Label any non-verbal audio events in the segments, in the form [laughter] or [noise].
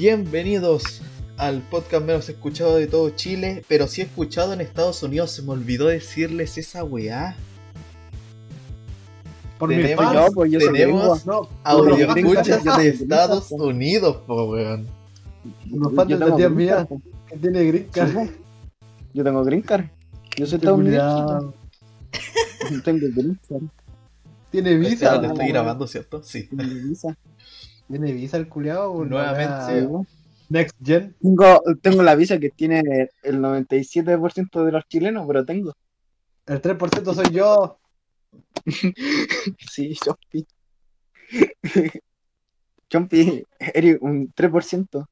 Bienvenidos al podcast menos escuchado de todo Chile, pero sí escuchado en Estados Unidos. Se me olvidó decirles esa weá. Por mi Tenemos, fans, No, pues yo tenemos no, audio escuchas de Estados. Unidos, po weón. Yo de tengo tía mía que tiene green card. Yo tengo green card. Yo soy estadounidense. Tengo green card. Tiene visa. lo no, estoy grabando, ¿cierto? Sí. Tengo visa. Tiene visa el culiao. Nuevamente. Sí, po. Next Gen. Tengo, tengo la visa que tiene el 97% de los chilenos, pero tengo. El 3% soy yo. [laughs] Sí, Chompi. [laughs] Chompi, eres un 3%.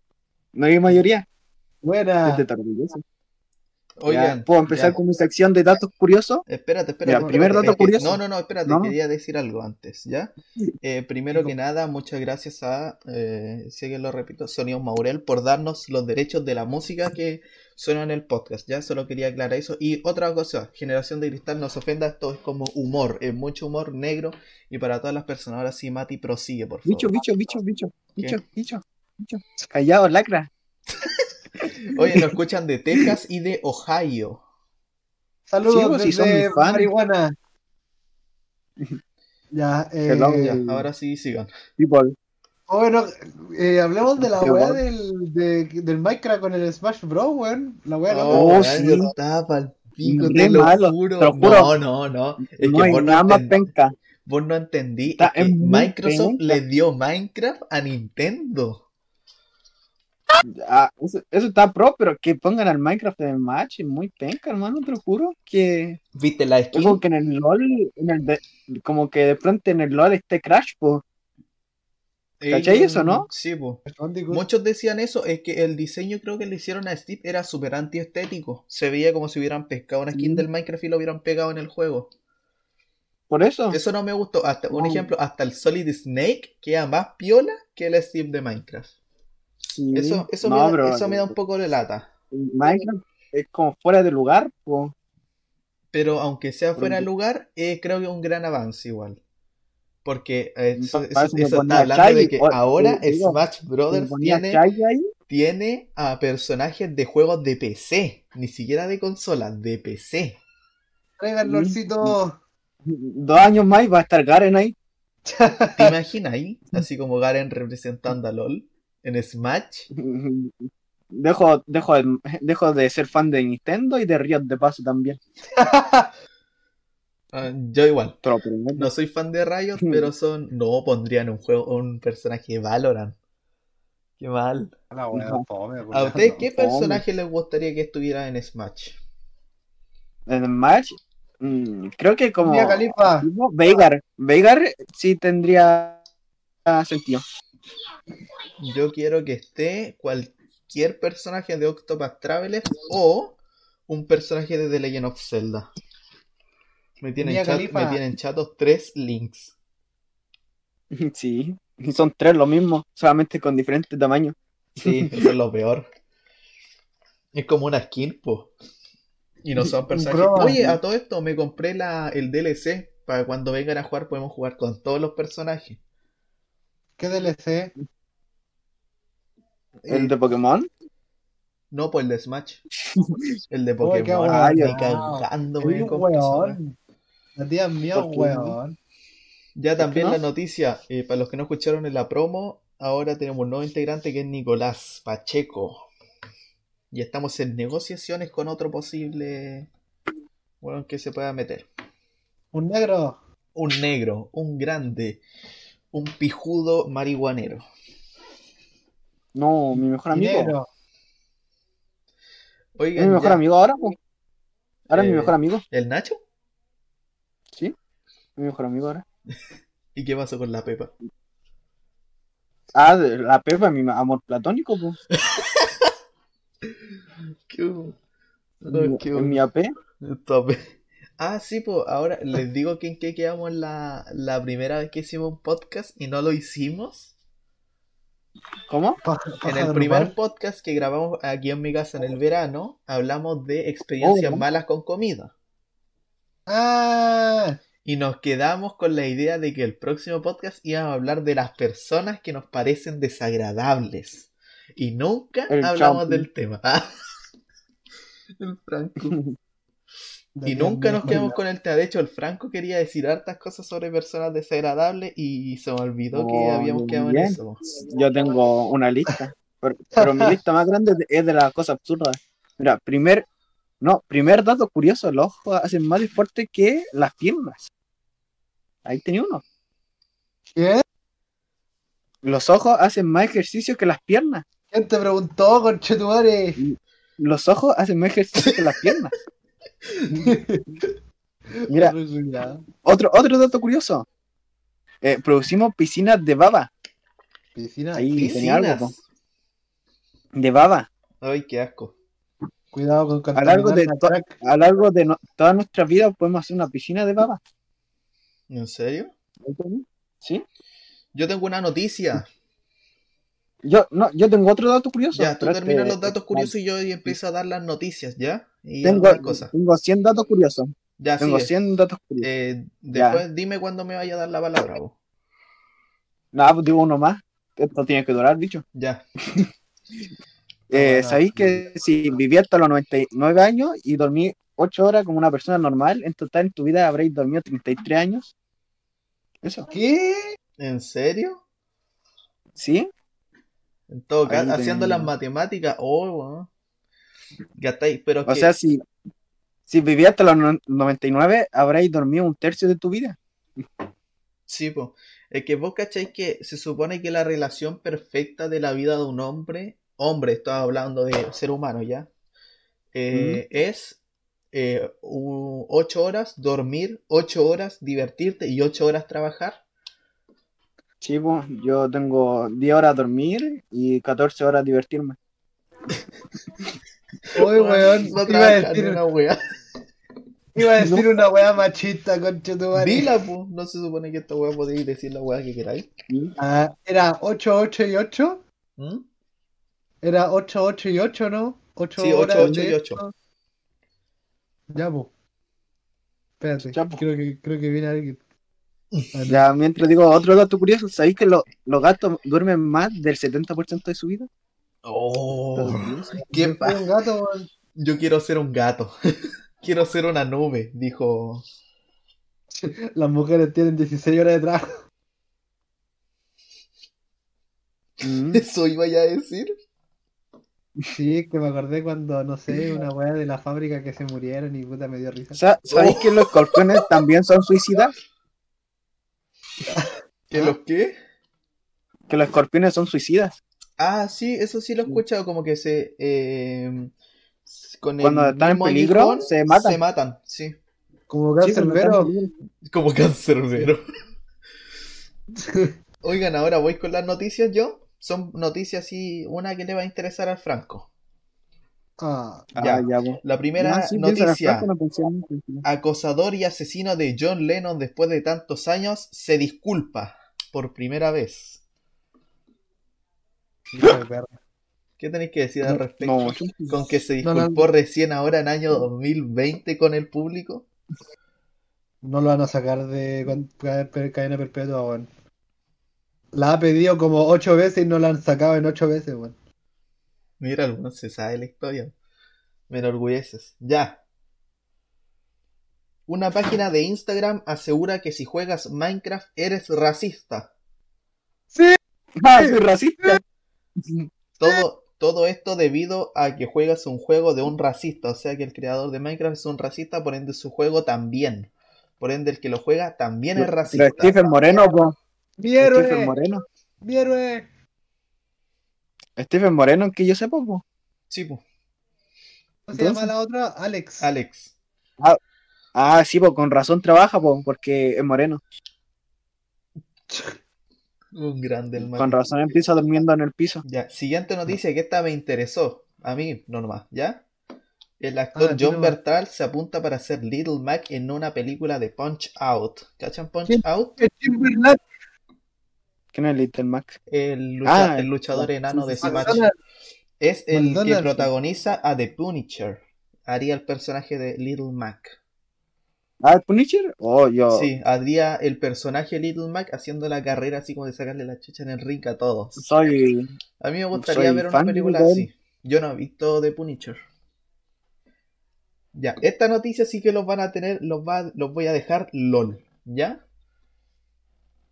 No hay mayoría. Buena. Orgulloso. Oigan, Ya, ¿Puedo empezar ya. con mi sección de datos curiosos? Espérate, espérate. Mira, primer dato curioso. No, no, no, espérate, ¿No? quería decir algo antes, ¿ya? Eh, primero que nada, muchas gracias a, eh, que lo repito, Sonidos Maurel por darnos los derechos de la música que suena en el podcast, ¿ya? Solo quería aclarar eso. Y otra cosa, Generación de Cristal, no se ofenda, esto es como humor, es mucho humor negro y para todas las personas. Ahora sí, Mati, prosigue, por favor. Bicho, bicho, bicho, bicho, bicho, bicho, bicho. Callado, lacra. Oye, nos escuchan de Texas y de Ohio. Saludos Sí, pues, desde fans. marihuana. [laughs] Ya, eh, Hello, Ya, ahora sí, sigan. People. oh, bueno, eh, hablemos de la weá del, de- del Minecraft con el Smash Bros, weón. La weá. Oh, weón, sí. estaba pa'l pico, te lo malo, juro. te lo juro. No, no, no. Es no que hay vos no nada más entendí- penca. Vos no entendí. Está es que Microsoft penca. le dio Minecraft a Nintendo. Ah, eso, eso está pro, pero que pongan al Minecraft en el match es muy penca, hermano, te lo juro. Que ¿Viste la es skin? como que en el LOL, en el de- como que de pronto en el LOL esté Crash, pues. ¿cachai Eh, eso, no? Sí, po. Muchos decían eso, es que el diseño creo que le hicieron a Steve era súper antiestético. Se veía como si hubieran pescado una skin Mm. del Minecraft y lo hubieran pegado en el juego. Por eso. Eso no me gustó. Hasta, un No. ejemplo, hasta el Solid Snake queda más piola que el Steve de Minecraft. Sí. Eso, eso, No, me, da, pero eso me da un poco de lata. Minecraft es como fuera de lugar. Pero aunque sea fuera de lugar, eh, creo que es un gran avance igual. Porque eso, está hablando Chai, de que o- ahora Smash Brothers tiene, tiene a personajes de juegos de PC, ni siquiera de consola, de PC. Traigan. Lorcito. [laughs] Dos años más y va a estar Garen ahí. [laughs] ¿Te imaginas ahí? Así como Garen representando a LOL en Smash. [laughs] Dejo, dejo, de, dejo de ser fan de Nintendo y de Riot de paso también. [laughs] Ah, yo igual. No soy fan de Riot, [laughs] pero son. No pondrían un juego, un personaje de Valorant. Qué mal. La ¿A ustedes qué personaje les gustaría que estuviera en Smash? En match, mm, creo que como Veigar. Veigar sí tendría sentido. Yo quiero que esté cualquier personaje de Octopath Traveler o un personaje de The Legend of Zelda. Me tienen, chat- Khalifa. me tienen chatos tres links. [laughs] Sí, y son tres lo mismo, solamente con diferentes tamaños. Sí, [laughs] eso es lo peor. Es como una skin, po. Y no son personajes. Oye, a todo esto me compré la, el DLC para cuando vengan a jugar podemos jugar con todos los personajes. ¿Qué DLC? El de Pokémon, No, pues el de Smash. [laughs] El de qué Pokémon. weón. Ni cagando me Soy un compro esa weá. weón. La tía mía, ¿Por qué? Ya también no? la noticia, eh, para los que no escucharon en la promo, ahora tenemos un nuevo integrante que es Nicolás Pacheco. Y estamos en negociaciones con otro posible bueno, que se pueda meter. Un negro. Un negro, un grande, un pijudo marihuanero. No, mi mejor amigo. Dinero. ¿Es Oigan, mi mejor ya, amigo ahora? po? Ahora es mi Eh, mejor amigo, ¿el Nacho? ¿sí? Mi mejor amigo ahora. [laughs] ¿Y qué pasó con la Pepa? Ah, la Pepa, mi amor platónico, pues. [laughs] ¿Qué hubo? No, qué En mi AP. Top. Ah, sí, pues ahora les digo que en qué quedamos la, la primera vez que hicimos un podcast y no lo hicimos. ¿Cómo? En el primer podcast que grabamos aquí en mi casa en el verano, hablamos de experiencias Oh. malas con comida. Ah, Y nos quedamos con la idea de que el próximo podcast íbamos a hablar de las personas que nos parecen desagradables. y nunca El hablamos champi. del tema. [laughs] El Franco. [laughs] Y nunca nos quedamos con el tema. De hecho, el Franco quería decir hartas cosas sobre personas desagradables y se me olvidó que Oh, habíamos quedado en eso. Yo tengo una lista, pero, pero mi lista más grande es de las cosas absurdas. Mira, primer, no, primer dato curioso, los ojos hacen más deporte que las piernas. Ahí tenía uno. ¿Qué? Los ojos hacen más ejercicio que las piernas. ¿Quién te preguntó, conchetumare? Los ojos hacen más ejercicio que las piernas. [laughs] Mira, Mira. otro, otro dato curioso. Eh, producimos piscinas de baba. Piscina. Ahí tenía algo, Piscinas. De baba. Ay, qué asco. Cuidado con A largo de. A lo largo de no- toda nuestra vida podemos hacer una piscina de baba. ¿En serio? ¿Sí? Yo tengo una noticia. Yo, no, yo tengo otro dato curioso. Ya, tú terminas este- los datos curiosos y yo y empiezo a dar las noticias, ¿ya? Y Tengo, tengo 100 datos curiosos. Ya, Tengo sigue. 100 datos curiosos. Eh, Ya. después dime cuándo me vaya a dar la palabra, vos. Nada, pues digo uno más. Esto tiene que durar, dicho. Ya. [laughs] Eh, bueno. ¿Sabéis que si viví hasta los 99 años y dormí 8 horas como una persona normal, en total en tu vida habréis dormido 33 años? Eso. ¿Qué? ¿En serio? ¿Sí? En todo caso, haciendo las matemáticas, oh, weón. Gastáis, pero O que- sea, si, si viví hasta los no- 99, habréis dormido un tercio de tu vida. Sí, po. Es que vos cacháis que se supone que la relación perfecta de la vida de un hombre, hombre, estaba hablando de ser humano ya, eh, es eh, u- ocho horas dormir, ocho horas divertirte y ocho horas trabajar. Sí, pues, yo tengo 10 horas dormir y 14 horas divertirme. [laughs] Uy, weón. No iba a decir, una wea. [laughs] iba a decir una weá machista, conchetumare. Dila, po. No se supone que esta wea podéis decir la wea que queráis. ¿sí? Ah, era 8, 8 y 8. ¿Mm? Era 8, 8 y 8, ¿no? 8 Sí, horas 8, 8 de y 8. esto. Ya, po. Espérate, Ya, po. creo que, creo que viene alguien. No. [laughs] Ya, mientras digo otro dato curioso, ¿sabéis que lo- los gatos duermen más del 70% de su vida? Oh, qué un gato. Yo quiero ser un gato. [laughs] quiero ser una nube, dijo. Las mujeres tienen 16 horas de trabajo. Mm. ¿Eso iba ya a decir? Sí, es que me acordé cuando, no sé, una weá de la fábrica que se murieron y puta me dio risa. Sa- ¿Sabéis que los escorpiones también son suicidas? ¿Que los qué? Que los escorpiones son suicidas. Ah, sí, eso sí lo he escuchado, como que se... eh, con el Cuando están en peligro, aguijón, se matan. Se matan, sí. Como Sí, peligro. Como cancerbero. [laughs] Oigan, ahora voy con las noticias yo. Son noticias así, una que le va a interesar al Franco. Ah, Ah, Ya. ya, po. La primera No, sí, piensa en la noticia. Acosador y asesino de John Lennon después de tantos años se disculpa por primera vez. [laughs] ¿Qué tenéis que decir al respecto? No, mucho. Con que se No, no. disculpó recién ahora en año 2020 con el público. No lo van a sacar de cadena perpetua, weón. La ha pedido como 8 veces y no la han sacado en 8 veces, weón. Mira, alguno se sabe la historia. Me enorgulleces. Ya. Una página de Instagram asegura que si juegas Minecraft eres racista. Ah, soy racista. [laughs] Todo, todo esto debido a que juegas un juego de un racista. O sea que el creador de Minecraft es un racista, por ende su juego también. Por ende el que lo juega también es Pero racista. Stephen Moreno, po. ¡Mi Stephen! Moreno. ¡Mi héroe! Stephen Moreno, que yo sepa, po. Sí, po. ¿Cómo se llama la otra? Alex. Alex. Ah, sí, po, con razón trabaja, po, porque es moreno. [laughs] Un grande el Con razón empieza durmiendo en el piso. Ya, siguiente noticia que esta me interesó. A mí, no nomás, ¿ya? El actor Ah, John no. Bertral se apunta para ser Little Mac en una película de Punch Out. ¿Cachan Punch ¿Quién? Out? ¿Quién es Little Mac? El, lucha- Ah, el luchador enano de ese match. Es el que protagoniza a The Punisher. Haría el personaje de Little Mac. ¿Ah, Punisher? Oh, yo. Sí, habría el personaje Little Mac haciendo la carrera así como de sacarle la chucha en el ring a todos. Soy. A mí me gustaría ver una película de así. Yo no he visto The Punisher. Ya, esta noticia sí que los van a tener, los, va, los voy a dejar LOL, ¿ya?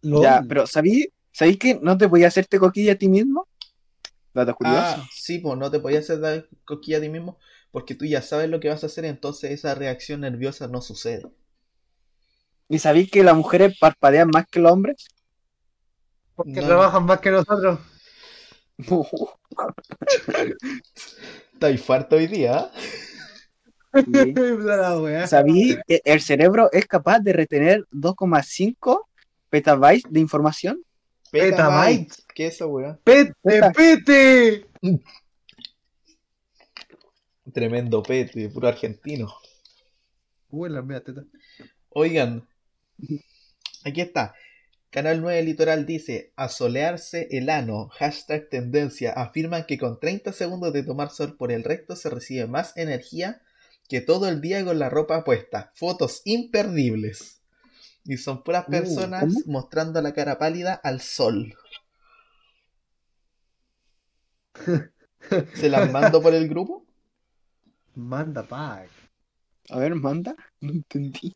LOL. Ya, pero ¿sabí, ¿sabí que no te voy a hacerte coquilla a ti mismo? Dato curioso. Ah, sí, pues no te podías hacer dar cosquilla a ti mismo porque tú ya sabes lo que vas a hacer, entonces esa reacción nerviosa no sucede. ¿Y sabí que las mujeres parpadean más que los hombres? Porque no. trabajan más que nosotros. Está farto hoy día, ¿eh? Sí. Puta [laughs] la weá. ¿Sabí que el cerebro es capaz de retener 2,5 petabytes de información? Petabytes. ¿Qué es eso, weón? ¡Pete, pete! Tremendo pete, puro argentino. Uy, la mía teta. Oigan, [laughs] aquí está. Canal 9 Litoral dice, asolearse el ano, hashtag tendencia, afirman que con 30 segundos de tomar sol por el recto se recibe más energía que todo el día con la ropa puesta. Fotos imperdibles. Y son puras Uh, personas mostrando la cara pálida al sol. [laughs] ¿Se las mando por el grupo? Manda pack. A ver, manda. [laughs] No entendí.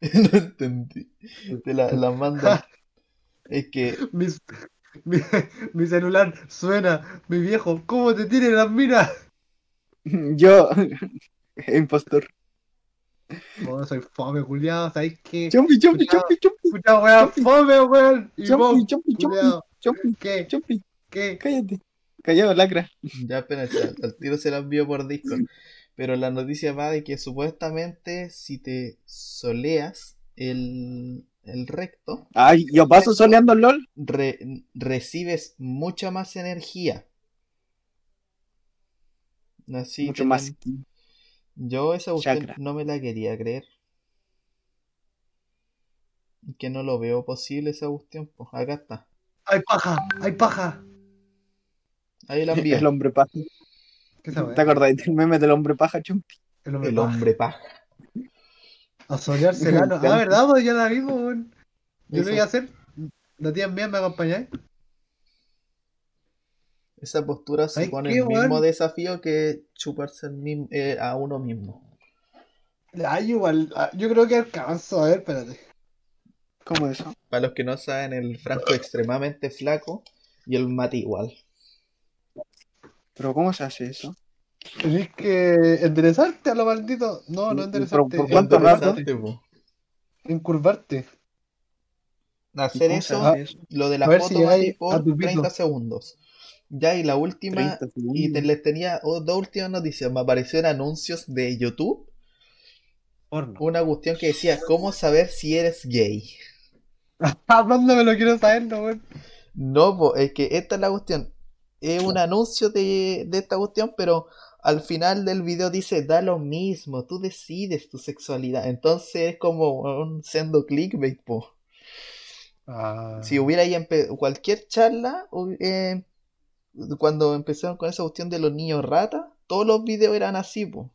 [laughs] no entendí. Te la- las mando. [laughs] Es que Mi, mi, mi celular suena. Mi viejo, ¿cómo te tiene las miras? Yo, impostor. Oh, soy fome, culiado. ¿Sabes qué? Chompi, chompi, chompi, chompi, Puta weá, fome, weón. Chompi, chompi, chompi, ¿Qué? chompi. ¿Qué? Cállate. Callado, lacra. Ya apenas al, al tiro se la envío por Discord. Pero la noticia va de que supuestamente si te soleas el, el recto, Ay, yo paso soleando el LOL. re- recibes mucha más energía. Así Mucho más. Yo esa cuestión Chakra. no me la quería creer. Que no lo veo posible esa cuestión. Pues acá está. ¡Hay paja! ¡Hay paja! Ahí la [laughs] envié. El hombre paja. ¿Qué sabes? ¿Te acordás del meme del hombre paja, chompi? El hombre El paja. hombre paja. A solearse [laughs] el ano. Me Ah. ¿verdad? Pues ya la vimos, weón. Yo lo iba a hacer. La tía mía me acompañáis. Esa postura ¿Sabes supone el mismo desafío que chuparse el mismo, eh, a uno mismo. Ay, igual. ah, Yo creo que alcanzo. A ver, espérate. ¿Cómo eso? Para los que no saben, el Franco es extremadamente flaco y el Mati igual. ¿Pero cómo se hace eso? Tenés que enderezarte a lo maldito. No, no ¿Por- enderezarte. por cuánto rato? Encurvarte. ¿Y Hacer se eso, hace eso? lo de la A foto, si por a tu pito. 30 segundos. Ya, y la última, 30 segundos. y te, les tenía oh, dos últimas noticias. Me aparecieron anuncios de YouTube, Porno. una cuestión que decía, ¿cómo saber si eres gay? [laughs] Ah, mándamelo, quiero saberlo, weón. No, po, es que esta es la cuestión. Es un anuncio de, de esta cuestión, pero al final del video dice, da lo mismo, tú decides tu sexualidad. Entonces es como un sendo clickbait, po. Ah. Si hubiera ahí cualquier charla, eh, cuando empezaron con esa cuestión de los niños rata, todos los videos eran así, po.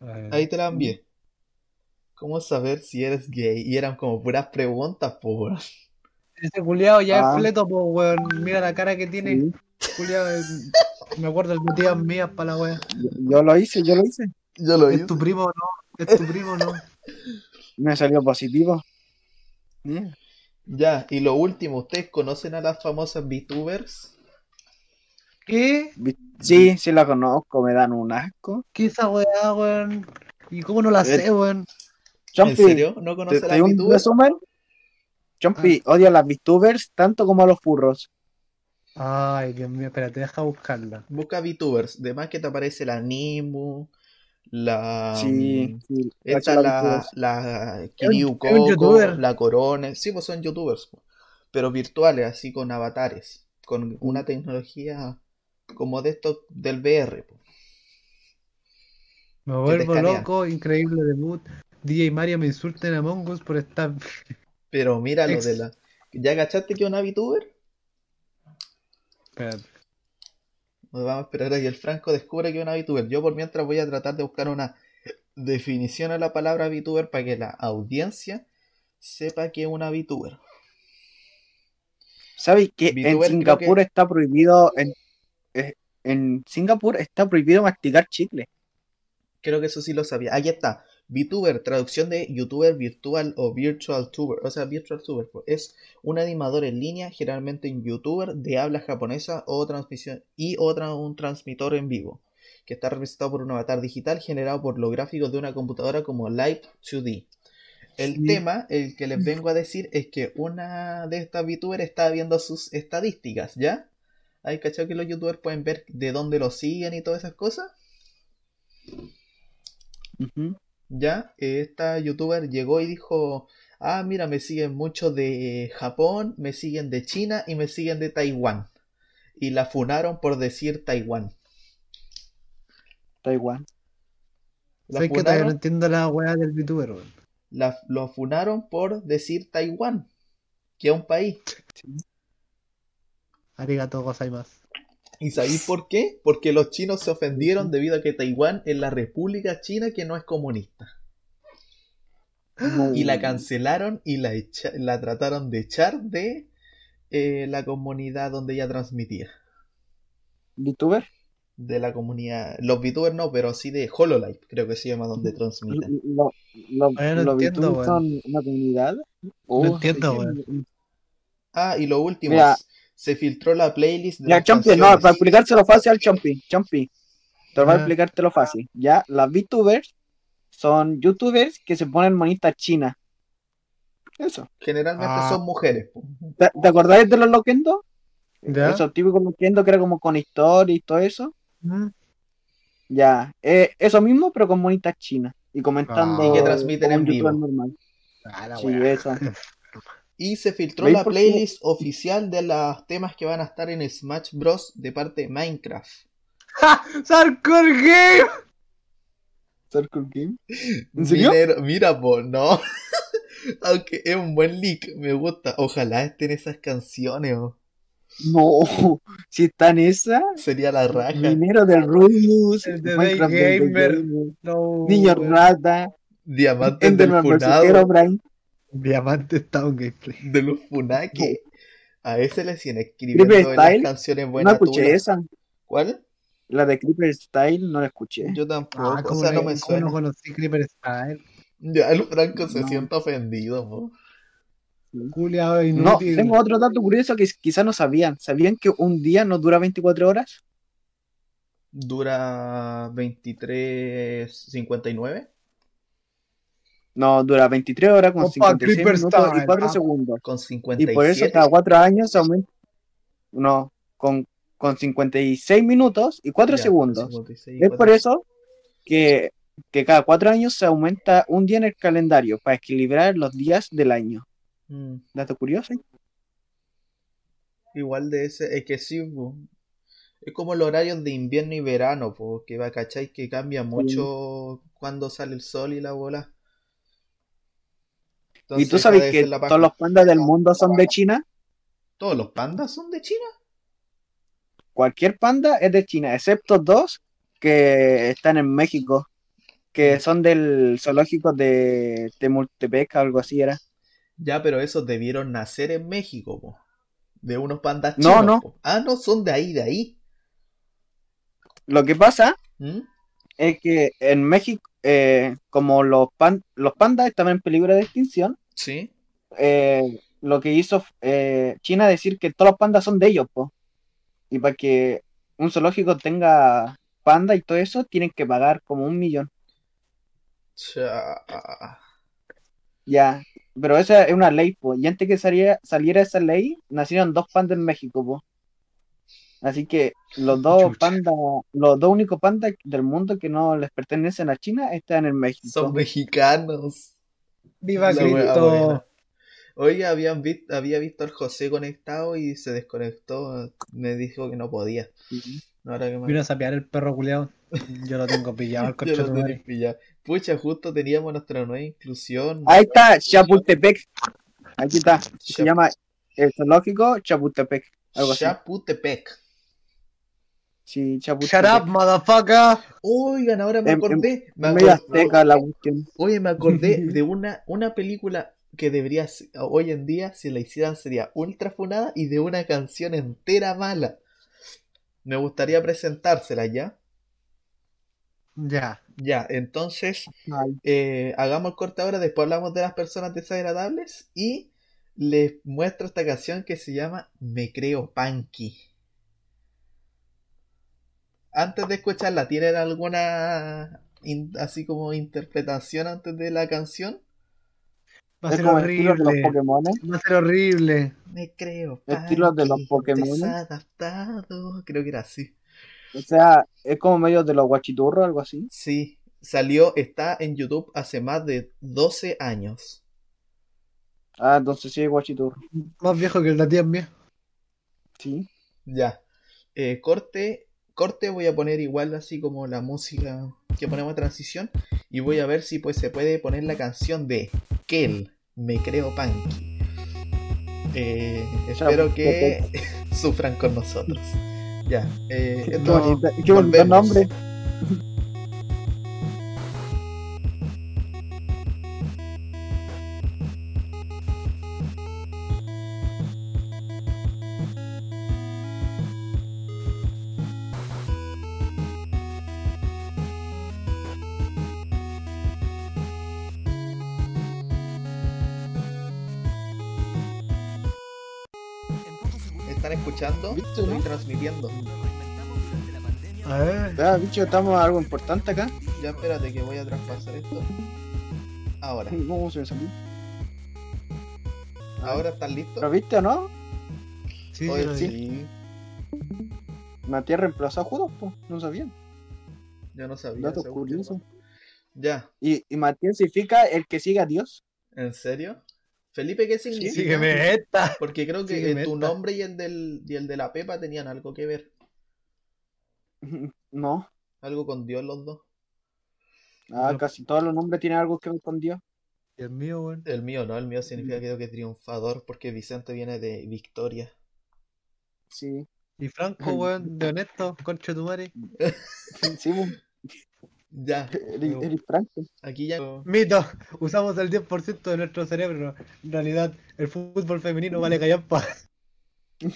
Ver. Ahí te la envié. ¿Cómo saber si eres gay? Y eran como puras preguntas, po. Ese culiado ya Ah. es fleto, pues, weón. Mira la cara que tiene. Sí. Culiado, es- me acuerdo de tías mías para la wea. Yo, yo lo hice, yo lo hice. Yo lo Es hice. tu primo, no. Es tu primo, no. Me salió positivo. Mm. Ya, y lo último, ¿ustedes conocen a las famosas VTubers? ¿Qué? Sí, sí la conozco, me dan un asco. ¿Qué esa weá, weón? ¿Y cómo no la Eh, sé, weón? ¿En serio? ¿No ¿te, conoces a las un VTubers? resumen? Chompi, Ah. odio a las VTubers tanto como a los furros. Ay, Dios mío, espérate, deja buscarla. Busca VTubers, de más que te aparece la Nimu, la... Sí, mm, sí. Esta la, la Coco, youtuber. la Corona, sí, pues son youtubers, pero virtuales, así con avatares, con una tecnología como de estos del VR. po. Me vuelvo loco, increíble debut. DJ Mario me insulta en Among Us por estar. [laughs] Pero mira lo de la... ¿Ya cachaste que es una VTuber? Espérate. Vamos a esperar a que el Franco descubra que es una VTuber. Yo por mientras voy a tratar de buscar una definición a la palabra VTuber para que la audiencia sepa que es una VTuber. ¿Sabes que en VTuber Singapur que- está prohibido en, eh, en Singapur está prohibido masticar chicle? Creo que eso sí lo sabía. Aquí está. VTuber, traducción de YouTuber virtual o virtual tuber. O sea, virtual tuber. pues, Es un animador en línea, generalmente un YouTuber de habla japonesa o transmisión y otra un transmisor en vivo, que está representado por un avatar digital generado por los gráficos de una computadora como Live 2D. El Sí. tema, el que les vengo a decir, es que una de estas VTubers está viendo sus estadísticas, ¿ya? ¿Hay cachado que los youtubers pueden ver de dónde los siguen y todas esas cosas? Ya, eh, esta youtuber llegó y dijo, ah, mira, me siguen muchos de Japón, me siguen de China y me siguen de Taiwán. Y la funaron por decir Taiwán. Taiwán. La Sé que todavía no funaron, entiendo la weá del weón. la- lo funaron por decir Taiwán, que es un país. Arigato gozaimasu. ¿Y sabéis por qué? Porque los chinos se ofendieron debido a que Taiwán es la república china que no es comunista. Y la cancelaron y la, echa- la trataron de echar de eh, la comunidad donde ella transmitía. ¿VTuber? De la comunidad. Los VTubers no, pero sí de Hololive, creo que se llama donde transmiten. Lo- lo- no ¿Los entiendo, son una comunidad? Oh, entiendo, weón. Ah, y lo último, Mira. Se filtró la playlist de Ya, Champi, no, para explicárselo fácil al Champi, Champi. Te voy a explicártelo fácil. Ya, las VTubers son YouTubers que se ponen monitas chinas. Eso. Generalmente Ah. son mujeres. ¿Te, te acordáis de los Loquendo? ¿Ya? Esos típicos Loquendo que era como con historia y todo eso. Mm. Ya, eh, eso mismo, pero con monitas chinas. Y comentando. Ah. Y que transmiten en vivo. normal. Ah, la Sí, weá. [laughs] Y se filtró ¿Veis la qué? playlist oficial de los temas que van a estar en Smash Bros. de parte de Minecraft. ¡Sarkor Game! Circle Game. ¿En serio? Minero- mira, po, no. [laughs] Aunque es un buen leak, me gusta. Ojalá estén esas canciones. oh. No, si está en esa. Sería la raja. Minero de Rubius, El de Minecraft del Gamer. Gamer, No, Niño. Rata, Diamantes del funado. Diamante está un gameplay. De los funake. A ese le siguen Creeper escribiendo en las Style. canciones No buenas. escuché tuyas. esa. ¿Cuál? La de Creeper Style no la escuché. Yo tampoco. Ah, o sea, no no, me no suena. conocí Creeper Style. Ya el Franco se No. siente ofendido. po. Culeado No, tengo otro dato curioso que quizás no sabían. ¿Sabían que un día no dura 24 horas? Dura 23.59 No, dura 23 horas con Opa, 56 Creeper minutos y Style. 4 Ah. segundos. con Y 57. por eso cada 4 años se aumenta. No, con, con 56 minutos y 4 Ya, segundos. 56, Es cuatro- por eso que, que cada 4 años se aumenta un día en el calendario para equilibrar los días del año. Mm, ¿Dato curioso? igual de ese, es que sí, po. Es como los horarios de invierno y verano, porque va, ¿cachai? Que cambia mucho cuando sale el sol y la bola. ¿Y tú sabes que la todos los pandas del mundo son de China? ¿Todos los pandas son de China? Cualquier panda es de China, excepto dos que están en México, que son del zoológico de Temultepec, algo así era. Ya, pero esos debieron nacer en México, po. De unos pandas No, chinos, no. po. Ah, no, son de ahí, de ahí. Lo que pasa ¿Mm? es que en México, eh, como los, pan- los pandas estaban en peligro de extinción, Sí. eh, lo que hizo eh, China decir que todos los pandas son de ellos, po. Y para que un zoológico tenga panda y todo eso, tienen que pagar como un millón. Ya, pero esa es una ley, po. Y antes que saliera, saliera esa ley, nacieron dos pandas en México, po. Así que los dos Chucha. pandas, los dos únicos pandas del mundo que no les pertenecen a China están en México. Son mexicanos. ¡Viva La Cristo! Oye, habían visto, había visto al José conectado y se desconectó. Me dijo que no podía. Ahora que me... Vino a sapear el perro culeado. Yo lo tengo pillado, el [laughs] coche de pillado. Pucha, justo teníamos nuestra nueva inclusión. Ahí está, Chapultepec. Aquí está. Se Chap- llama el zoológico Chapultepec. Algo así. Sí, Chapultepec. Shut up, motherfucker. Oigan, ahora me En- en- acordé. me acordé- azteca la cuestión. Oye, me acordé [laughs] de una, una película que debería ser- hoy en día, si la hicieran, sería ultra funada y de una canción entera mala. Me gustaría presentársela ya. Ya. Ya, entonces eh, hagamos el corte ahora, después hablamos de las personas desagradables y les muestro esta canción que se llama Me Creo Punky. Antes de escucharla, ¿tienen alguna in- así como interpretación antes de la canción? Va a ser estilo de los horrible. Pokémon. Va a ser horrible. Me creo Estilo de los Pokémon. desadaptado. Creo que era así. O sea, es como medio de los guachiturros, algo así. Sí, salió, está en YouTube hace más de 12 años. Ah, entonces sí es guachiturro. Más viejo que el de tía mía. Sí. Ya. Eh, corte, corte voy a poner igual así como la música que ponemos a transición y voy a ver si pues se puede poner la canción de Kel, Me Creo Punky. Eh, espero que [laughs] sufran con nosotros. Ya. eh, Qué esto- bonita, qué bonito volvemos. nombre. ¿Están escuchando? ¿Viste, Estoy no? transmitiendo. A ver. Ah, bicho, estamos algo importante acá. Ya espérate que voy a traspasar esto. Ahora. ¿Cómo se salió? ¿Ahora están listos? ¿Lo viste o no? Sí, Oye, sí. Matías reemplazó a Judas, pues. No sabían. Yo no sabía. Dato curioso. Ya. Y, y Matías significa el que sigue a Dios. ¿En serio? Felipe, ¿qué significa? Sígueme esta. Porque creo que Sígueme tu esta. nombre y el, del, y el de la Pepa tenían algo que ver. No. Algo con Dios los dos. Ah, No. casi todos los nombres tienen algo que ver con Dios. Y el mío, weón. El mío no, el mío significa creo que triunfador porque Vicente viene de Victoria. Sí. Y Franco, [laughs] weón, de honesto, concha de tu madre. Sí, Ya, [laughs] eres, eres franco. aquí ya... Mito, usamos el 10% de nuestro cerebro. En realidad, el fútbol femenino vale callampa. [laughs]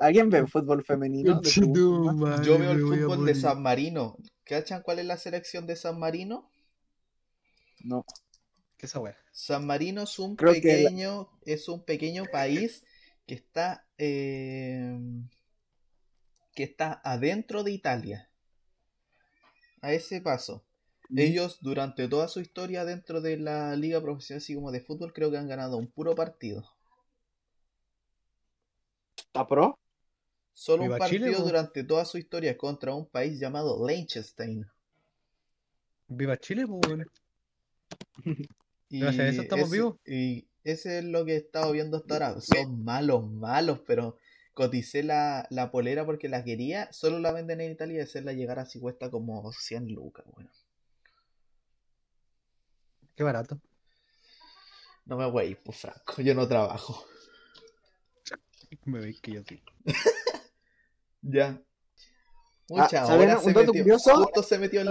¿Alguien ve fútbol femenino? Yo veo el fútbol de San Marino. ¿Cachan cuál es la selección de San Marino? No. ¿Qué esa weá? San Marino es un Creo que la- pequeño, es un pequeño país que está eh, que está adentro de Italia. A ese paso. Ellos durante toda su historia dentro de la liga profesional así como de fútbol creo que han ganado un puro partido. ¿Está pro? Solo un partido Chile, durante toda su historia contra un país llamado Liechtenstein. Viva Chile, pues, weón. [laughs] Y Gracias a eso estamos ese- vivos. Y ese es lo que he estado viendo hasta ahora. Son malos, malos, pero coticé la, la polera porque la quería. Solo la venden en Italia y hacerla llegar así cuesta como 100 lucas. Bueno, Qué barato. no me voy a ir, pues Franco. Yo no trabajo. [laughs] Me veis que yo sí. [laughs] Ya. Mucha, Ah, ¿saben ahora un se dato metió. curioso? Justo se metió el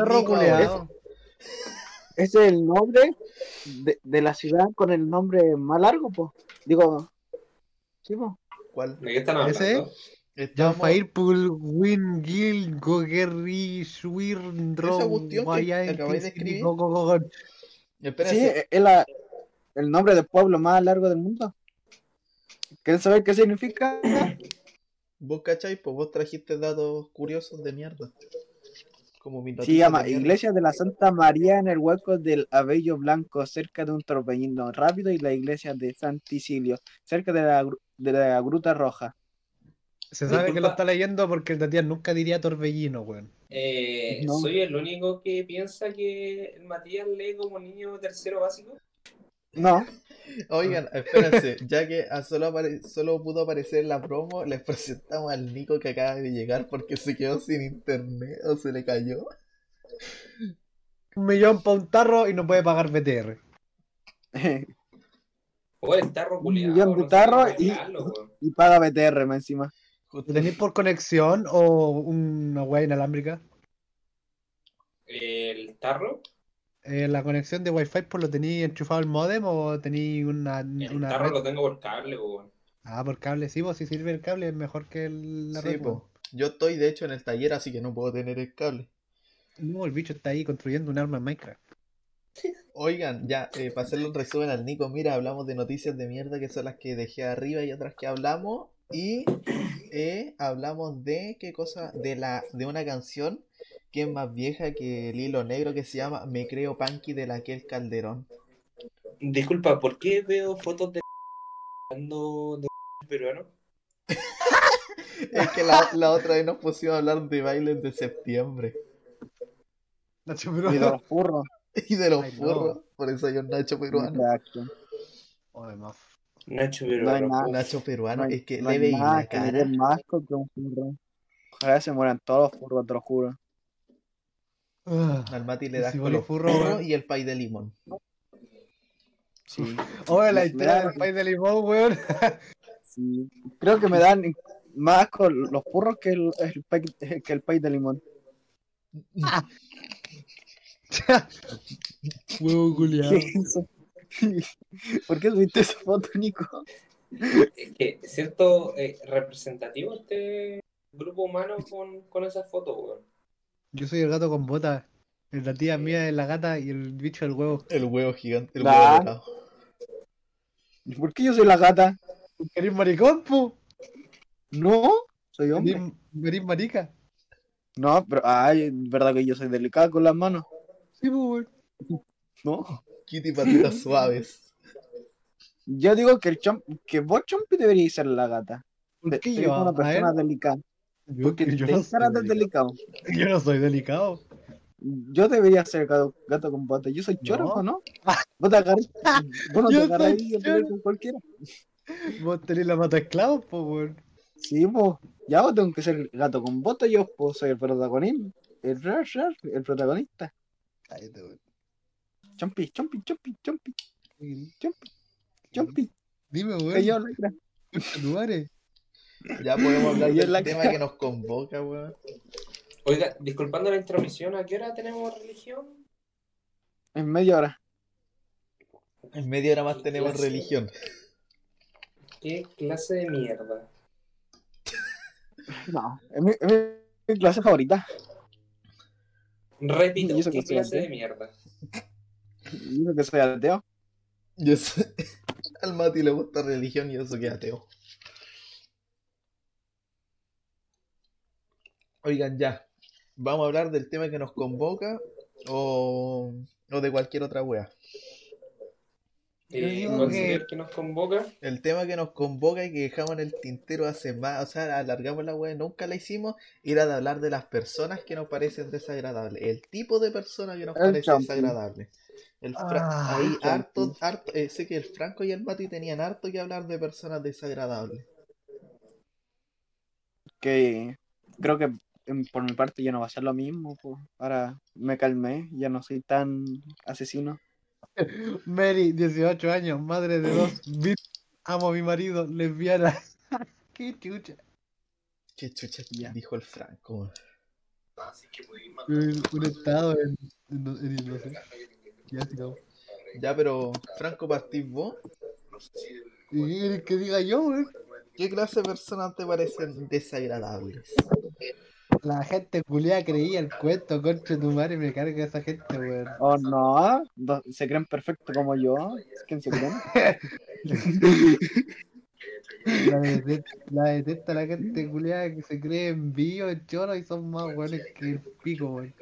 es el nombre de, de la ciudad con el nombre más largo, pues. Digo, sí, pues. ¿Cuál? ¿De qué están hablando? Estamos- Fairpool, Win, Gil, Gogerri, Swirn, Esa cuestión que acabáis de escribir. Sí, es la, el nombre del pueblo más largo del mundo. ¿Quieres saber qué significa? Vos cachai, pues vos trajiste datos curiosos de mierda. Como noticia llama. Iglesia de la Santa María en el hueco del Abello Blanco, cerca de un torbellino rápido, y la iglesia de San Ticilio, cerca de la, de la Gruta Roja. Se sabe que lo está leyendo porque el Tatián nunca diría torbellino, weón. Eh, No. ¿Soy el único que piensa que el Matías lee como niño tercero básico? No, Oigan, espérense, ya que a solo, apare- solo pudo aparecer en la promo, les presentamos al Nico que acaba de llegar porque se quedó sin internet o se le cayó. Un millón para un tarro y no puede pagar BTR. [laughs] O el tarro Un culiado. millón de no cómo y-. Y paga BTR más encima. ¿Lo tenéis por conexión o una weá inalámbrica? El tarro, Eh, ¿La conexión de Wi-Fi pues lo tenéis enchufado al modem o tenéis una, el una tarro red? lo tengo por cable, weón. Ah, por cable, sí, pues si sirve el cable es mejor que el- la Sí, red. po. Yo estoy de hecho en el taller, así que no puedo tener el cable. No, el bicho está ahí construyendo un arma en Minecraft. Oigan, ya, eh, para hacerle un [laughs] resumen al Nico, mira, hablamos de noticias de mierda que son las que dejé arriba y otras que hablamos. Y eh, hablamos de qué cosa, de la, de una canción que es más vieja que el hilo negro que se llama Me creo Panky de la aquel Calderón. Disculpa, ¿por qué veo fotos de de peruano? [laughs] Es que la, la otra vez nos pusimos a hablar de bailes de septiembre [laughs] Nacho, Y de los furros. [laughs] y de los Ay, no. furros. Por eso hay un Nacho peruano. Exacto. Joder, más. Nacho No peruano. nada. Nacho peruano, No hay- es que no le hay veí nada la que cara. más que un furro. Ojalá se mueran todos los furros, te lo juro. Ah. Al Mati le das si con furro, y el pay de limón. Sí. [laughs] Oye, la Me historia da- del país de limón, weón. [laughs] sí. Creo que me dan más asco los furros que el, el pay, que el pay de limón. [laughs] Huevo culiado. ¿Por qué subiste esa foto, Nico? Es que siento eh, representativo este grupo humano con, con esa foto, weón. Yo soy el gato con botas. La tía mía es la gata y el bicho el huevo. El huevo gigante, el Nah. huevo dorado. ¿Por qué yo soy la gata? ¿Querés maricón, pu? No, soy hombre. ¿Querés querés marica? No, pero, ay, es verdad que yo soy delicado con las manos. Sí, pu, weón. No. Kitty patitas [laughs] suaves. Yo digo que el chomp, que vos, Chompi, deberíais ser la gata. ¿Por qué eres yo? una A persona ver, delicada. Yo, Porque yo te no soy delicado. [laughs] Yo no soy delicado. Yo debería ser gato, gato con botas. Yo soy choro, No. ¿o ¿no? [laughs] Vos te agarrás, vos no te Yo con cualquiera. Vos tenés la mata esclavo, po, weón. Sí, pues. Ya vos tengo que ser gato con botas. Yo pues, soy el protagonista. El, rar, rar, el protagonista. Cállate, weón. Chompi, chompi, chompi, chompi, chompi, chompi. Dime, weón. Cara. Ya podemos hablar del la [laughs] tema cara. que nos convoca, weón. Oiga, disculpando la intromisión, ¿a qué hora tenemos religión? En media hora. En media hora más tenemos Clase. religión. ¿Qué clase de mierda? No, es mi, es mi- clase favorita. Repito, ¿Y eso ¿qué qué se clase de mierda? Yo que soy ateo. Yo sé- [laughs] Al Mati le gusta religión y eso que es ateo. Oigan, ya. ¿Vamos a hablar del tema que nos convoca o, o de cualquier otra wea? Eh, considerar que nos convoca. El tema que nos convoca y que dejamos en el tintero hace más, o sea, alargamos la wea, nunca la hicimos, era de hablar de las personas que nos parecen desagradables, el tipo de persona que nos El parece champi. desagradable. El Ah, ahí el harto, harto, eh, sé que el Franco y el Mati tenían harto que hablar de personas desagradables. Que creo que por mi parte ya no va a ser lo mismo. pues. Ahora me calmé, ya no soy tan asesino. [laughs] Mary, 18 años, madre de dos. [laughs] Amo a mi marido, lesbiana. [laughs] Qué chucha. Qué chucha Ya. dijo el Franco. Un, un estado en, en, en- no sé. Ya, pero Franco, partís vos. ¿Y qué querés que diga yo, weón? ¿Qué clase de personas te parecen desagradables? La gente culiada creía el cuento, contra tu madre, me carga esa gente, weón. Oh no, se creen perfecto como yo. ¿Quién se creen? [laughs] La detesta, la detesta la gente culiada que se cree en bio, en choro y son más weones que el pico, weón.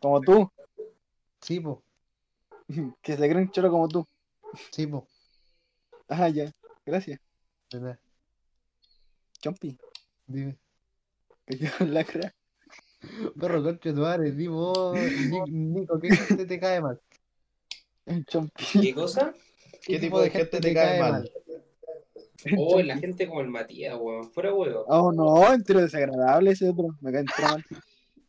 Como tú, Sí, po, [laughs] que se creen choro como tú. sí, po. Ah, ya, gracias. ¿Verdad? Chompi, Dime. [laughs] que yo la cara. Perro, concha tu madre, Nico, ¿qué gente te cae mal? Chompi. ¿Qué cosa? ¿Qué tipo de gente te cae mal? Oh, la gente como el Matías, weón. Fuera huevo. Oh no, entero desagradable ese otro. Me cae entero mal.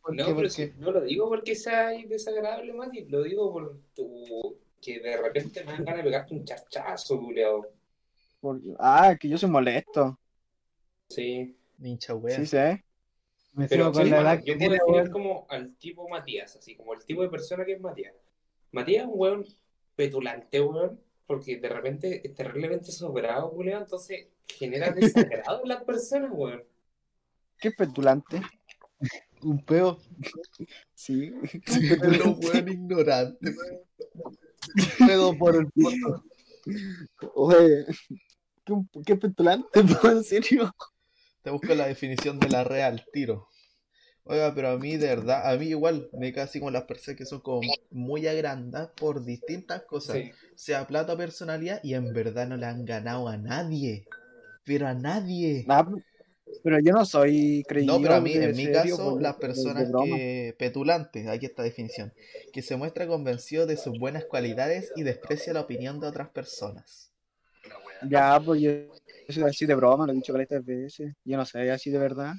¿Por No, qué? pero no lo digo porque sea desagradable, Mati. Lo digo por tu que de repente me dan ganas de pegarte un charchazo, culiao. Por- Ah, que yo soy molesto. Sí. Hincha wea. Sí sé. Me Pero sí, la mano, yo tiene, definir como al tipo Matías, así como el tipo de persona que es Matías. Matías es un weón petulante, weón, porque de repente es terriblemente sobrado, weón, entonces genera [laughs] desagrado en las personas, weón. Qué petulante. Un peo. Sí. Pero weón ignorante. Un pedo por el poto. Oye, qué, qué petulante, [laughs] en serio. Te busco la definición de la real, tiro. Oiga, pero a mí de verdad, a mí igual me cae así con las personas que son como muy agrandadas por distintas cosas, Sí. sea plata o personalidad, y en verdad no le han ganado a nadie. Pero a nadie. Nah, pero yo no soy creído. No, pero a mí, en mi serio, caso, por- las personas que petulantes, aquí está la definición, que se muestra convencido de sus buenas cualidades y desprecia la opinión de otras personas. Ya, pues yo, soy así de broma, lo he dicho caleta de veces. Yo no soy así de verdad.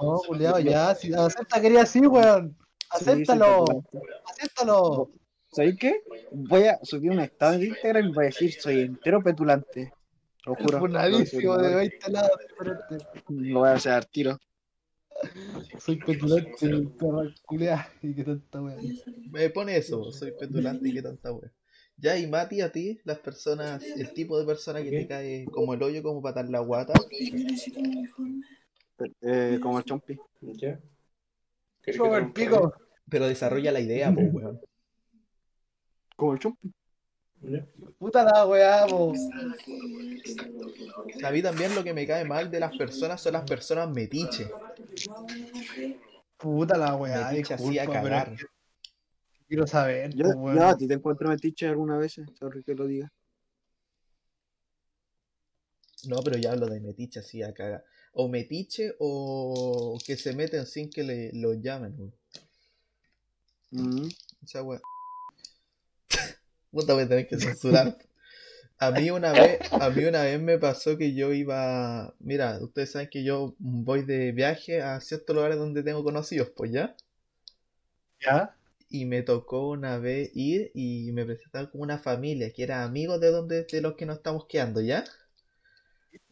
No, culiao, ya. Si acepta que eres así, weón. Acéptalo. Acéptalo. ¿Sabéis qué? Voy a subir un estado de Instagram y voy a decir soy entero petulante. Lo juro. Funadísimo de Lo 20 lados diferentes. voy a hacer al tiro. Soy petulante, perra. Y qué tanta weón. Me pone eso, soy petulante y qué tanta wea. Ya, y Mati, a ti, las personas, el tipo de persona que te cae como el hoyo, como patar la guata, Eh, como el chompi. ¿Ya? ¿Querés que Como el pico. pero desarrolla la idea, pues, weón. Como el chompi. Puta la weá, po. A mí también lo que me cae mal de las personas son las personas metiche. Puta la weá. Metiche así a pero cagar. Quiero saber, Yo, a ti te encuentro metiche alguna vez, sorry que lo diga. No, pero ya hablo de metiche así a cagar. O metiche o que se meten sin que le, lo llamen, weón. Mm. Esa wea. [laughs] Puta, voy a tener que censurar. A mí una vez, a mí una vez me pasó que yo iba, mira, ustedes saben que yo voy de viaje a ciertos lugares donde tengo conocidos, pues ya. ¿Ya? Y me tocó una vez ir y me presentaron como una familia que era amigos de donde de los que nos estamos quedando, ¿ya?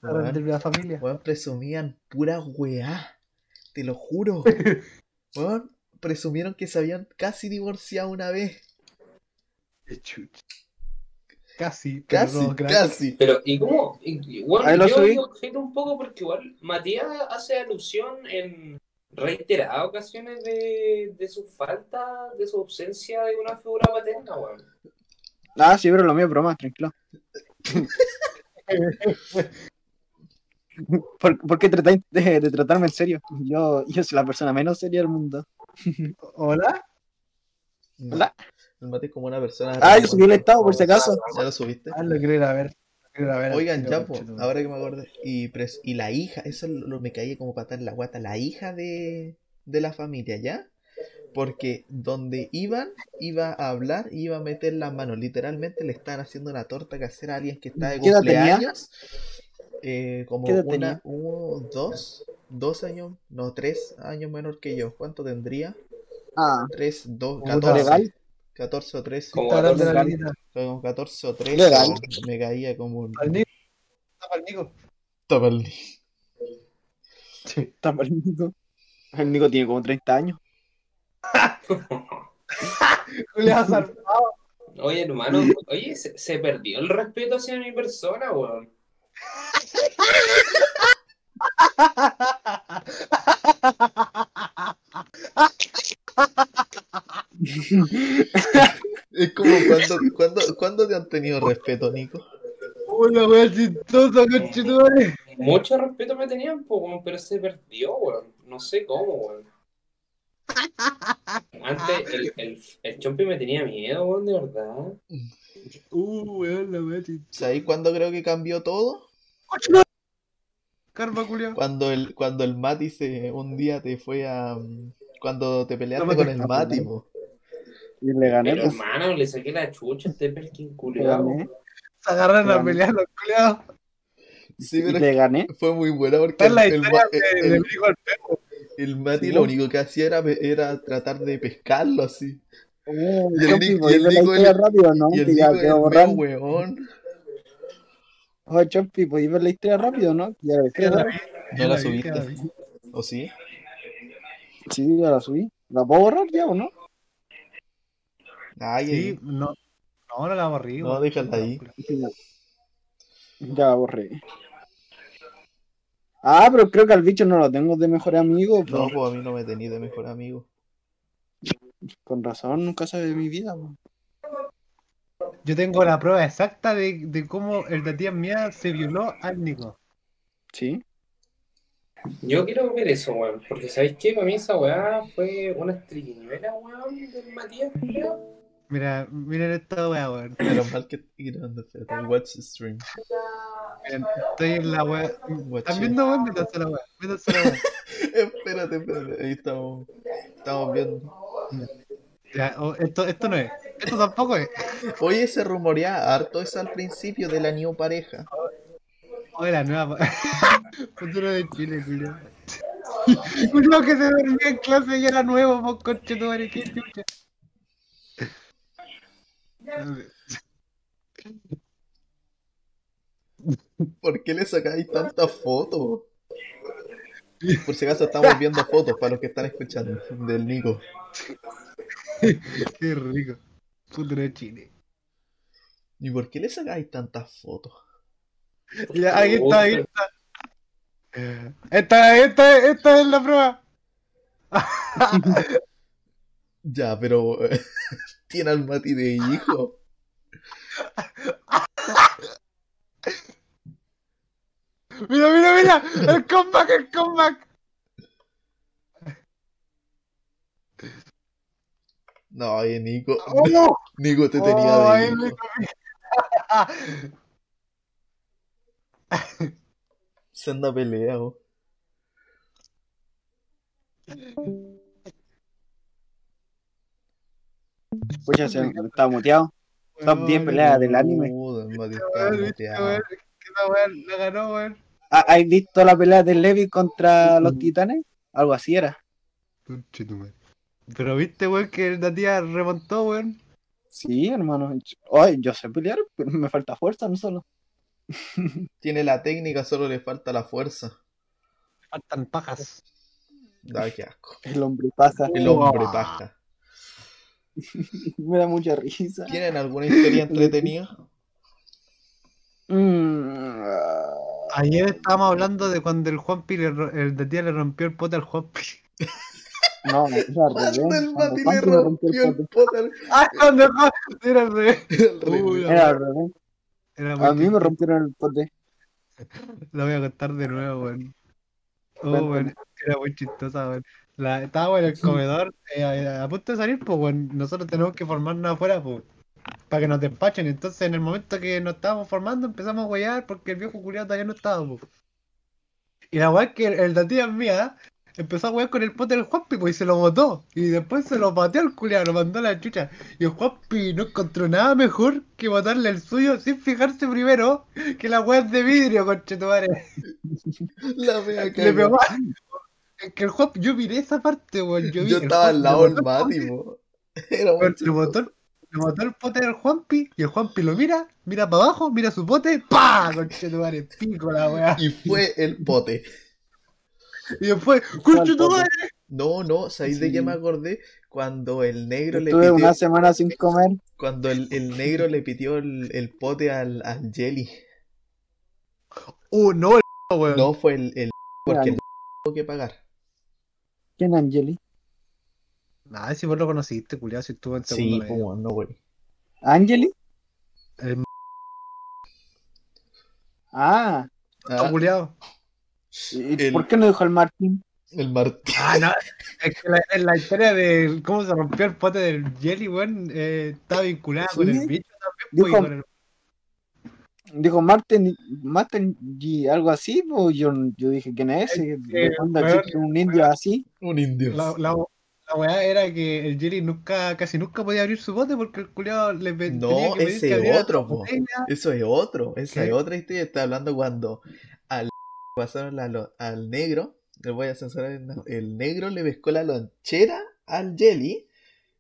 Weón, de la familia. weón, presumían pura weá, te lo juro. [laughs] Weón, presumieron que se habían casi divorciado una vez. Qué chucha. Casi, pero Casi, no, casi. Pero, ¿y cómo? Bueno, lo yo subí. digo un poco porque igual Matías hace alusión en reiteradas ocasiones de, de su falta, de su ausencia de una figura paterna, weón. Ah, sí, pero lo mío es broma, tranquilo. [laughs] ¿Por, por qué tratáis de, de tratarme en serio? Yo, yo soy la persona menos seria del mundo. ¿Hola? Hola. Mate es como una persona. Ah, yo subí el estado por si acaso. Ya lo subiste. Ah, lo quiero ir a ver. Oigan, Quiero ya, ver, po, chulo. ahora que me acordé. Y, pres- y la hija, eso lo, lo me caía como patar en la guata. La hija de, de la familia, ¿ya? Porque donde iban, iba a hablar y iba a meter las manos. Literalmente le estaban haciendo una torta casera a alguien que está de ¿Qué edad tenía? cumpleaños. Eh, como ¿Qué edad una, tenía? uno, dos, dos años, no, tres años menor que yo. ¿Cuánto tendría? Ah, Tres, dos, catorce. Legal. 14 o 13. Como Está grande la legal. niñita. Como 14 o 13. Legal. Me caía como un. Al Nico. Está para el Nico. Toma el- está mal el Nico. El Nico tiene como 30 años. [laughs] Julián zarpado. Oye, hermano, oye, se, se perdió el respeto hacia mi persona, weón. [laughs] [laughs] Es como cuando, cuando, cuando te han tenido respeto, Nico. Una wea chistosa, conchetumare. Mucho respeto me tenían, po, weón, pero se perdió, weón. No sé cómo, weón. Antes el, el, el Chompi me tenía miedo, weón, de verdad. Uh, weón, la wea chistosa. ¿Sabéis cuándo creo que cambió todo? Julián. Cuando el, cuando el Mati se, un día te fue a. Cuando te peleaste No con el Mati, po. Y le gané, Pero pues. hermano, le saqué la chucha a este Perkin Le culiao. gané. Se agarran a pelear los culiados. Sí, pero te gané. fue muy buena porque Esta es la el, el, el- el Mati Sí, lo único que hacía era, era tratar de pescarlo así. Oh, Y el Nico- y ¿podéis el Nico- historia rápido, no? Y el Nico weón. Oye, Chompi, ¿podéis ver la historia rápido, no? Ya la Ya dejé, la ¿no? vi, ¿No ya la subiste? ¿O sí? Sí, ya la subí. ¿La puedo borrar ya o no? Ay, Sí, no, no, no la borrí. No, déjala ahí. Ya. La borré. Ah, pero creo que al bicho no lo tengo de mejor amigo. no, pues. pues a mí no me tenía de mejor amigo. Con razón, nunca sabe de mi vida. Yo tengo la prueba exacta de, de cómo el de tía mía se violó al Nico. Sí. Yo quiero ver eso, weón. Porque ¿sabéis qué? Para mí esa weá fue una triquiñuela, weón, del Matías, creo. Mira, miren esta weá, weón. Menos mal que grabando, espérate, watch stream. Miren, estoy en la weá. ¿Están viendo, weón? Métanse la weá. Métanse la weá. [laughs] Espérate, espérate, ahí estamos. Estamos viendo. Ya, oh, esto, esto no es. Esto tampoco es. Oye, se rumorea harto eso al principio de la new pareja. Oye, la nueva. pa- [laughs] Futuro de Chile, culiao. [laughs] Uno que se dormía en clase y era nuevo, vos conche tu madre, qué chucha. [laughs] ¿Por qué le sacáis tantas fotos? Por si acaso estamos viendo fotos para los que están escuchando del Nico. Qué rico. Futuro de Chile. ¿Y por qué le sacáis tantas fotos? Ya, ahí está, ahí está. Esta, esta, esta es la prueba. [laughs] Ya, pero tiene al Mati de hijo. Mira, mira, mira. El comeback, el comeback. No, oye, Nico. ¡Oh! Nico te tenía Oh, de hijo. me- Senda pelea, oh. Pucha, se está muteado. Top 10 peleas del anime. La ganó, weón. Ah, ¿Has visto la pelea de Levi contra los titanes? Algo así era. Pero viste, weón, que la tía remontó, weón. Sí, hermano. Oye, yo sé pelear, pero me falta fuerza, no solo. [laughs] Tiene la técnica, solo le falta la fuerza. Faltan pajas. Da, qué asco. El hombre pasa. El hombre paja. [laughs] Me da mucha risa. ¿Tienen alguna historia [laughs] entretenida? Mm, Ayer estábamos hablando de cuando el Juanpi, le, el de tía le rompió el pote al Juanpi. [laughs] no, no, es al revés. Cuando el Mati le rompió el pote. al- ¡Ah, cuando el Juanpi! Era al revés. Era al revés. A mí me rompieron el pote. Lo voy a contar de nuevo, weón. Oh, weón, era muy chistosa, weón. La, estábamos en el comedor eh, a, a punto de salir, pues, weón. Nosotros tenemos que formarnos afuera, pues, para que nos despachen. Entonces, en el momento que nos estábamos formando, empezamos a huear porque el viejo culiado todavía no estaba, pues. Y la weá es que el, el de tía mía empezó a huear con el pote del Juanpi, pues, y se lo botó. Y después se lo pateó al culiado, lo mandó a la chucha. Y el Juanpi no encontró nada mejor que botarle el suyo sin fijarse primero que la weá es de vidrio, conchetumare. [laughs] La wea Le pegó que el Juanpi, yo miré esa parte, weón. Yo, vi Yo estaba al lado le del Mati. [laughs] Era weón, Le botó, le el pote del Juanpi y el Juanpi lo mira, mira para abajo, mira su pote, ¡pa! Conchetumare, pico la weá. Y fue el pote. Y después, conchetumare. No, no, ¿sabéis de qué Sí. me acordé? Cuando el negro le Estuve pitió, una semana sin comer. cuando el, el negro le pitió el, el pote al, al Jelly. Uh, no, el [laughs] weón. No fue el, el porque el tuvo que pagar. ¿Quién, Angeli? Nah, si vos lo conociste, culiado, si estuvo en segundo Sí, medio. como no, güey. ¿Angeli? El Ah, Ah, culiado. ¿y El- por qué no dijo el Martín? el Martín. Ah, no. Es que la, en la historia de cómo se rompió el pote del Jelly, weón, eh, está vinculada con el bicho también, pues, Dijo- con el Dijo Martin, Martin y algo así, pues yo, yo dije, ¿quién es ese? ¿De Eh, existe un indio así? Un indio. La, la, la weá era que el Jelly nunca, casi nunca podía abrir su bote porque el culiado le No, tenía que ese abriera otro, po. Eso es otro, esa ¿Qué? es otra historia. Está hablando cuando al [laughs] pasaron la al negro, le voy a censurar el, el negro le pescó la lonchera al Jelly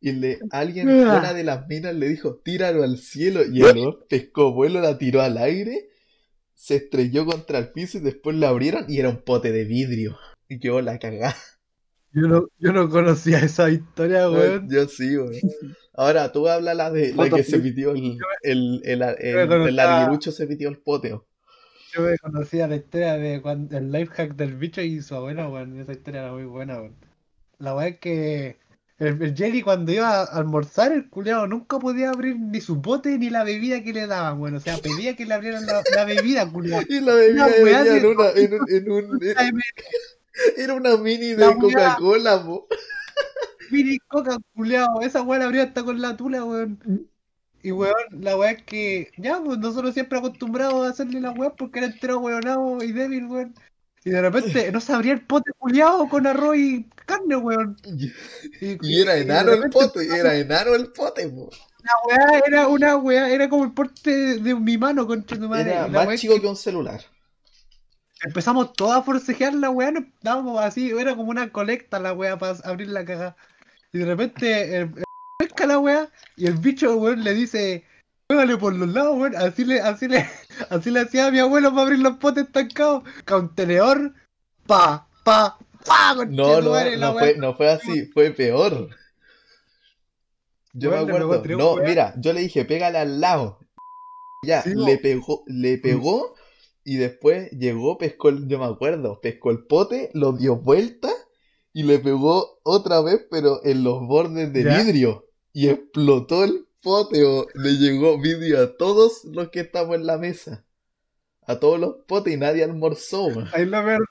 Y le, alguien, una de las minas le dijo, tíralo al cielo. Y el weón pescó vuelo, la tiró al aire, se estrelló contra el piso y después la abrieron y era un pote de vidrio. Y quedó la cagada. Yo no, yo no conocía esa historia, weón. Yo sí, weón. Ahora tú habla la de la que se pitió el, el, el, el, el se pitió el poteo. Yo me conocía la historia de cuando el life hack del bicho y su abuela, weón. Esa historia era muy buena, weón. La weá es que el, el Jerry cuando iba a almorzar, el culiado nunca podía abrir ni su bote ni la bebida que le daban, weón. O sea, pedía que le abrieran la, la bebida, culiado. [laughs] Y la bebida venía en, una, en, un, en un- [laughs] Era una mini de La. Coca-Cola, po. Mini coca, culiao. Esa weá la abría hasta con la tula, weón. Y weón, la weá es que, ya, pues nosotros siempre acostumbrados a hacerle la weá porque era entero weonado y débil, weón. Y de repente no se abría el pote culiao con arroz y carne, weón. Y, era y enano el pote, era enano el pote, po. La weá era una weá, era como el porte de mi mano, concha tu madre. Era más chico que que un celular. Empezamos todos a forcejear la weá, nos estábamos así, era como una colecta la weá para abrir la caja. Y de repente pesca la weá y el bicho weón le dice, pégale por los lados, weón. Así le, así le, [laughs] así le hacía a mi abuelo para abrir los potes estancados. Con tenedor, pa, pa, pa, concha No, no, madre, no fue, no fue así, fue peor. Yo me acuerdo. No, mira, yo le dije, pégale al lado. Ya, Sí, le pegó, le pegó y después llegó, pescó el, yo me acuerdo, pescó el pote, lo dio vuelta y le pegó otra vez, pero en los bordes de Ya. vidrio. Y explotó el pote, o le llegó vidrio a todos los que estamos en la mesa. A todos los potes y nadie almorzó. Ahí lo peor.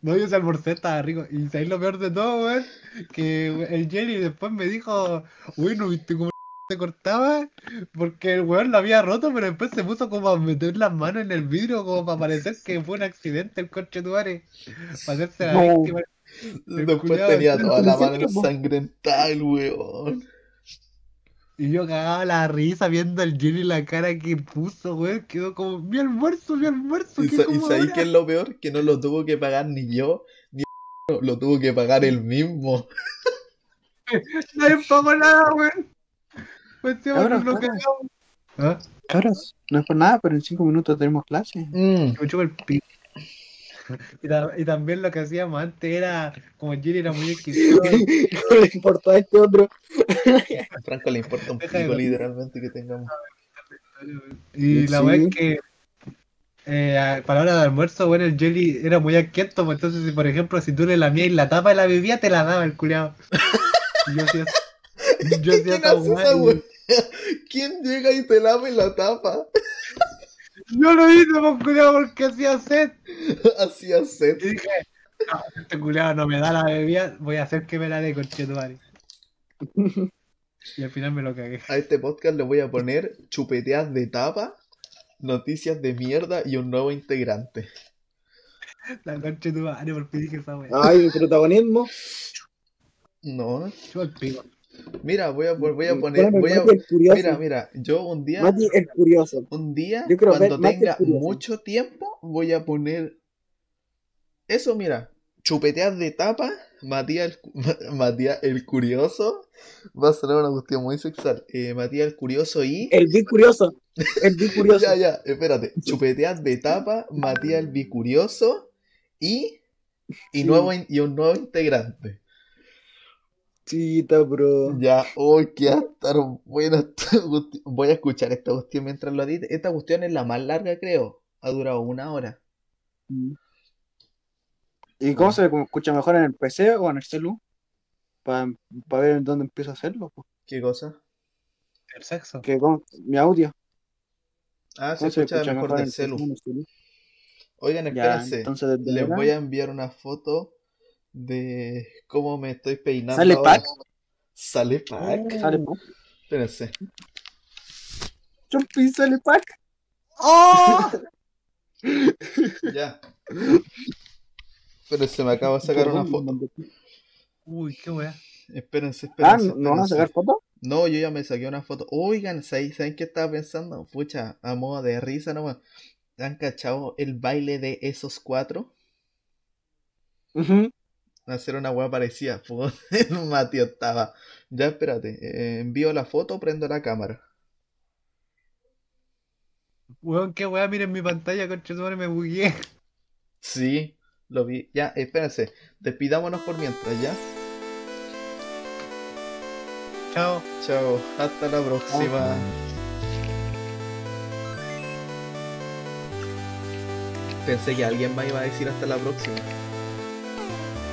No, yo se almorcé, estaba rico. Y ahí lo peor de todo, weón, que el Jerry después me dijo, uy, ¿no viste cómo se cortaba? Porque el weón lo había roto, pero después se puso como a meter las manos en el vidrio, como para parecer que fue un accidente el coche de tu madre. Para hacerse la No. víctima. Después tenía toda la mano ensangrentada el weón. Y yo cagaba la risa viendo al Jerry la cara que puso, weón. Quedó como, mi almuerzo, mi almuerzo. ¿Y, ¿qué sa- y sabéis ahora?". qué es lo peor? Que no lo tuvo que pagar ni yo, ni [laughs] lo tuvo que pagar él mismo. [laughs] Nadie pagó nada, weón. Pues encima Cabros, lo cabros. ¿Ah? Cabros, no es por nada, pero en cinco minutos tenemos clase. Mm. Me chupa el pico. Y, ta- y también lo que hacíamos antes era, como Jerry era muy exquisito, [laughs] no le importa a este otro. A Franco le importa un dormir. literalmente que tengamos. y la Sí. weá es que eh, para la hora de almuerzo, bueno, el Jelly era muy quieto, pues entonces, si, por ejemplo, si tú le lamías la tapa de la bebida, te la daba el culiao. Y yo hacía, [laughs] yo hacía ¿Quién esa y- weá? ¿Quién llega y te lava y la tapa? Yo lo hice, pues, culiao, porque hacía sed. [laughs] Hacía sed. Y dije, no, este culiao no me da la bebida, voy a hacer que me la dé con [laughs] Y al final me lo cagué. A este podcast le voy a poner chupeteas de tapa, noticias de mierda y un nuevo integrante. La concha de tu madre, porque dije esa weá. Ay, mi protagonismo. No, Chupa el pico. Mira, voy a, voy a poner, Poneme voy a, curioso. mira, mira, yo un día, Mati el curioso. un día, Yo cuando tenga mucho tiempo, voy a poner eso, mira, chupeteas de tapa, Matías el, [laughs] Matías el curioso, va a sonar una cuestión muy sexual, eh, Matías el curioso y... El bi curioso. El bi [laughs] curioso. Ya, ya, espérate. Chupeteas de tapa, Matías el bicurioso y, y, nuevo, y un nuevo integrante. Chita, bro. Ya, hoy que va a estar buena [laughs] cuestión. Voy a escuchar esta cuestión mientras lo edite. Esta cuestión es la más larga, creo. Ha durado una hora. ¿Y cómo se escucha mejor en el PC o en el celu? Para ver en dónde empiezo a hacerlo. po. ¿Qué cosa? El sexo. Que con mi audio. Ah, se ¿Cómo se escucha mejor mejor en del el celu. Oigan, Ya, espérense. entonces Les voy a enviar una foto de cómo me estoy peinando ¿Sale ahora. pack? Sale pack. Sale pack. Espérense. Chompi, sale pack. ¡Oh! [laughs] Ya. Espérense, me acabo de sacar una foto. Uy, qué weá. Espérense, Ah, espérense. ¿no van a espérense. sacar fotos? No, yo ya me saqué una foto. Oigan, ¿saben, ¿saben qué estaba pensando? Pucha, a modo de risa nomás. ¿Han cachado el baile de esos cuatro? Ujú. Hacer una weá parecida. [laughs] El Matías estaba. Ya espérate, eh, envío la foto, prendo la cámara. Weón, qué weá, miren mi pantalla, madre, me bugué. Sí, lo vi. Ya, espérense, despidámonos por mientras, ¿ya? Chao. Chao, hasta la próxima. Pensé que alguien más iba a decir hasta la próxima.